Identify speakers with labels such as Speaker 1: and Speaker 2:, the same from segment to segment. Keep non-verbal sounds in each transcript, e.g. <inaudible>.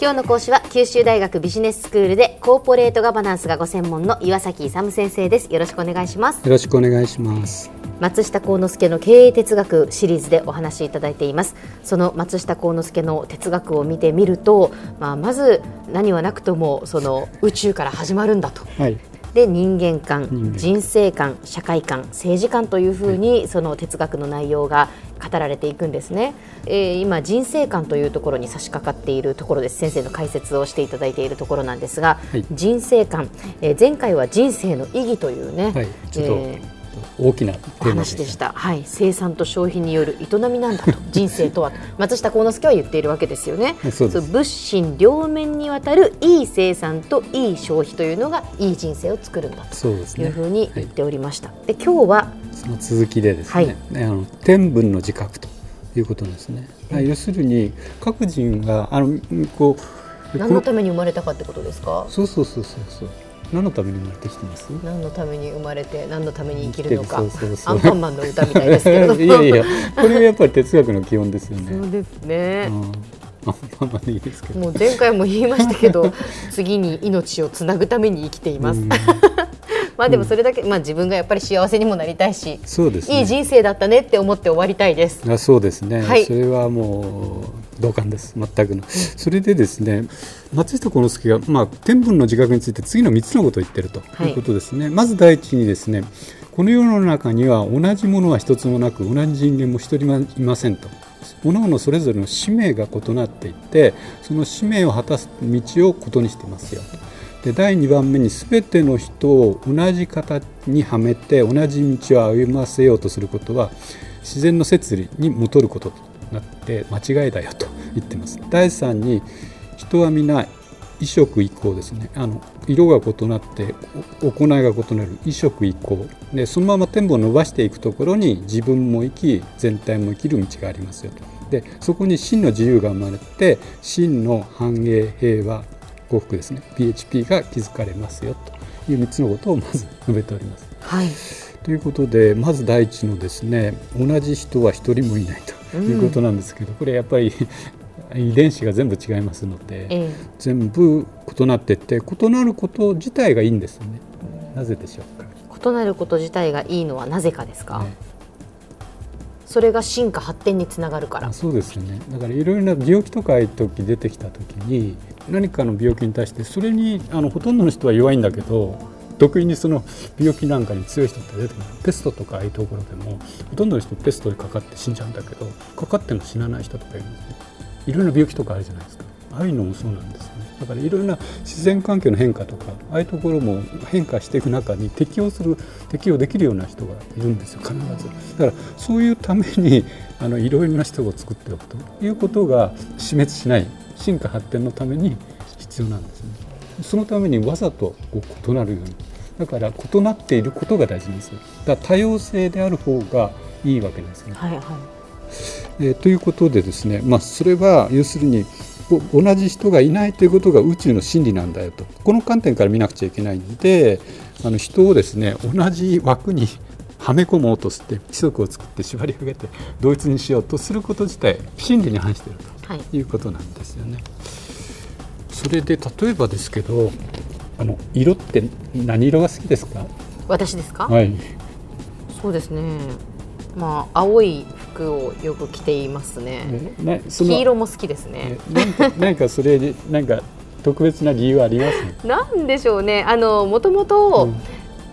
Speaker 1: 今日の講師は九州大学ビジネススクールでコーポレートガバナンスがご専門の岩崎勇先生です。よろしくお願いします。
Speaker 2: よろしくお願いします。
Speaker 1: 松下幸之助の経営哲学シリーズでお話しいただいています。その松下幸之助の哲学を見てみると、まあ、まず何はなくともその宇宙から始まるんだと、
Speaker 2: はい
Speaker 1: で人間観
Speaker 2: 人
Speaker 1: 生観社会観政治観というふうにその哲学の内容が語られていくんですね、えー今人生観というところに差し掛かっているところです。先生の解説をしていただいているところなんですが、
Speaker 2: はい。
Speaker 1: 人生観、えー前回は人生の意義というね、
Speaker 2: はい。ちょっと
Speaker 1: えー
Speaker 2: 大きな
Speaker 1: 話でした。た。はい、生産と消費による営みなんだと。<laughs> 人生とは。と松下幸之助は言っているわけですよね。
Speaker 2: はいそうです。
Speaker 1: 物心両面にわたるいい生産といい消費というのがいい人生を作るんだと。いうふうに言っておりました、で今日は
Speaker 2: その続きでですね,、
Speaker 1: はい
Speaker 2: ねあの天文の自覚ということですね、要するに各人があのこう
Speaker 1: 何のために生まれたかってことですか？
Speaker 2: そうそうそうそうそう何のために生まれてきてます？
Speaker 1: 何のために生まれて何のために生きるのか。アンパンマンの歌みたいですけれど <laughs> も
Speaker 2: いやいや。これがやっぱり哲学の基本ですよね。
Speaker 1: そうですね、
Speaker 2: うん。あまあまあいいですけど。
Speaker 1: もう前回も言いましたけど次に命をつなぐために生きています、
Speaker 2: うん
Speaker 1: まあでもそれだけ、まあ自分がやっぱり幸せにもなりたいし、
Speaker 2: そうですね。
Speaker 1: いい人生だったねって思って終わりたいです。
Speaker 2: あそうですね、
Speaker 1: はい。
Speaker 2: それはもう同感です。全くの、それでですね松下幸之助が、まあ、天文の自覚について次の3つのことを言ってると
Speaker 1: はい。
Speaker 2: いうことですね、まず第一にですねこの世の中には同じものは一つもなく同じ人間も一人もいませんと。各々それぞれの使命が異なっていてその使命を果たす道をことにしていますよで第2番目に全ての人を同じ形にはめて同じ道を歩ませようとすることは自然の摂理に基ることとなって間違いだよと言ってます。第3に人は皆異色異行ですね。あの色が異なって行いが異なる異色異行。でそのまま天文を伸ばしていくところに自分も生き全体も生きる道がありますよと。でそこに真の自由が生まれて真の繁栄平和幸福ですね PHP が築かれますよという3つのことをまず述べております。
Speaker 1: はい。
Speaker 2: ということでまず第一のですね同じ人は一人もいないということなんですけど、これやっぱり <laughs> 遺伝子が全部違いますので、
Speaker 1: え
Speaker 2: 全部異なっていって異なること自体がいいんですよね。なぜでしょうか？
Speaker 1: え異なること自体がいいのはなぜかですか？
Speaker 2: ね
Speaker 1: それが進化発展につながるから
Speaker 2: あ。そうですよねだからいろいろな病気とかああいう時出てきた時に何かの病気に対してそれにあのほとんどの人は弱いんだけど得意にその病気なんかに強い人って出てくるペストとかああいうところでもほとんどの人ペストにかかって死んじゃうんだけどかかっても死なない人とかいるんですね。いろいろな病気とかあるじゃないですか。ああいうのもそうなんですよね。だからいろいろな自然環境の変化とかああいうところも変化していく中に適応する適応できるような人がいるんですよ必ず。だからそういうためにあのいろいろな人を作っておくということが死滅しない進化発展のために必要なんですね。そのためにわざとこう異なるように。だから異なっていることが大事なんです。よだから多様性である方がいいわけですね。
Speaker 1: はいはい。
Speaker 2: えーということでですね、まあ、それは要するに同じ人がいないということが宇宙の真理なんだよと。この観点から見なくちゃいけないのであの人をですね同じ枠にはめ込もうとして規則を作って縛り上げて同一にしようとすること自体真理に反している
Speaker 1: はい。
Speaker 2: ということなんですよね。それで例えばですけどあの色って何色が好きですか？
Speaker 1: 私ですか？
Speaker 2: はい
Speaker 1: そうですね。まあ青い服をよく着ていますね。
Speaker 2: えなその
Speaker 1: 黄色も好きですね
Speaker 2: え。なんかなんかそれでなんか特別な理由あります？<laughs>
Speaker 1: なんでしょうね。あのもともと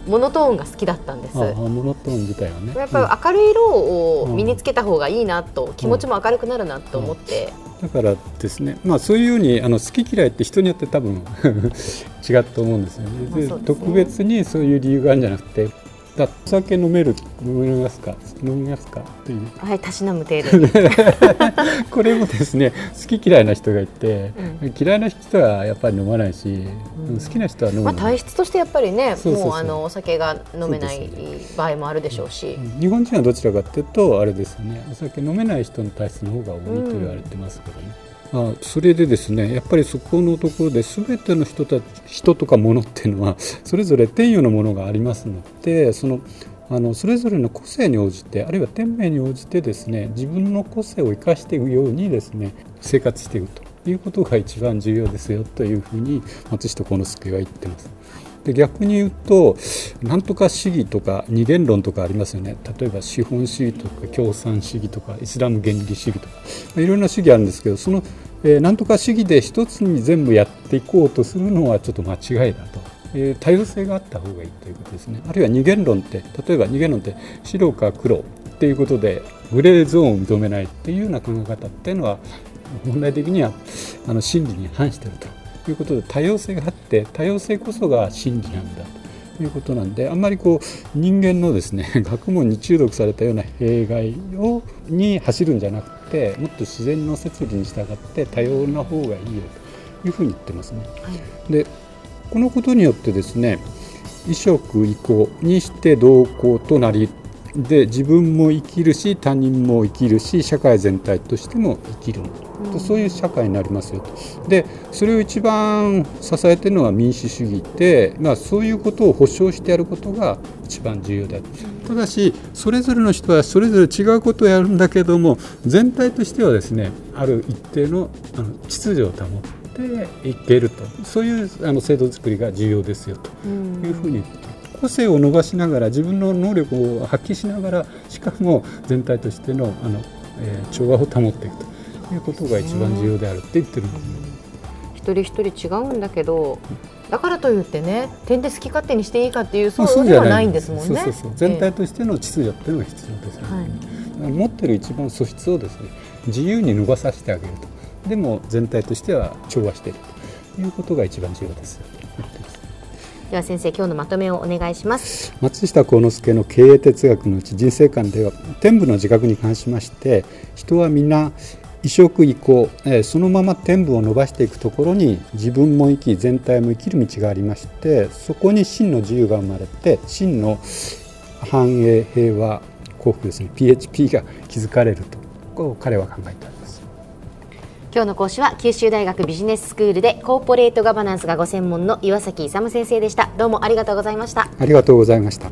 Speaker 1: モノトーンが好きだったんです。
Speaker 2: モノトーン自体はね。
Speaker 1: やっぱり明るい色を身につけた方がいいなと、気持ちも明るくなるなと思って、
Speaker 2: だからですね、まあ、そういうようにあの好き嫌いって人によって多分 <laughs> 違うと思うんですよね。
Speaker 1: ね。
Speaker 2: 特別にそういう理由があるんじゃなくてだお酒飲める飲めますか？飲みますか？という。
Speaker 1: はい、たしなむ程度。に。<laughs>
Speaker 2: これもですね好き嫌いな人がいて、
Speaker 1: う
Speaker 2: 嫌いな人はやっぱり飲まないし、好きな人は飲む
Speaker 1: まあ、
Speaker 2: の
Speaker 1: 体質としてやっぱりね、もうあのお酒が飲めない場合もあるでしょうし。
Speaker 2: 日本人はどちらかというとあれですよね。お酒飲めない人の体質の方が多いと言われてますけどね、あそれでですねやっぱりそこのところで全ての人たち人とか物っていうのは <laughs> それぞれ天与のものがありますのでそのあのそれぞれの個性に応じてあるいは天命に応じてですね自分の個性を生かしていくようにですね生活していくということが一番重要ですよというふうに松下幸之助は言ってます。で逆に言うとなんとか主義とか二元論とかありますよね。例えば資本主義とか共産主義とかイスラム原理主義とか、まあ、いろんな主義あるんですけどその、えー、なんとか主義で一つに全部やっていこうとするのはちょっと間違いだと。え、多様性があった方がいいということですね。あるいは二元論って例えば二元論って白か黒っていうことでグレーゾーンを認めないっていうような考え方っていうのは問題的にはあの真理に反してると。いうことで多様性があって多様性こそが真理なんだということなんであんまりこう人間のですね <laughs> 学問に中毒されたような弊害をに走るんじゃなくてもっと自然の摂理に従って多様な方がいいよというふうに言ってますね。はい、でこのことによってですね異色移行にして同行となりで自分も生きるし他人も生きるし社会全体としても生きる、うん、そういう社会になりますよと。でそれを一番支えているのは民主主義で、まあ、そういうことを保障してやることが一番重要である。ただしそれぞれの人はそれぞれ違うことをやるんだけども全体としてはですねある一定のあの秩序を保っていけると。そういうあの制度作りが重要ですよと。いうふうに言って個性を伸ばしながら自分の能力を発揮しながらしかも全体としてのあの、えー、調和を保っていくということが一番重要であるって言ってるんです、
Speaker 1: 一人一人違うんだけどだからといってね点で好き勝手にしていいかっていうそうではないんですもんね。そうそう
Speaker 2: 全体としての秩序っていうのが必要ですよね、はい、持ってる一番素質をですね自由に伸ばさせてあげると。でも全体としては調和しているということが一番重要ですよ。
Speaker 1: では先生今日のまとめをお願いします。
Speaker 2: 松下幸之助の経営哲学のうち人生観では天部の自覚に関しまして人は皆移植移行、え、そのまま天部を伸ばしていくところに自分も生き全体も生きる道がありましてそこに真の自由が生まれて真の繁栄平和幸福ですね PHP が築かれると彼は考えております
Speaker 1: 今日の講師は九州大学ビジネススクールでコーポレートガバナンスがご専門の岩崎勇先生でした。どうもありがとうございました。
Speaker 2: ありがとうございました。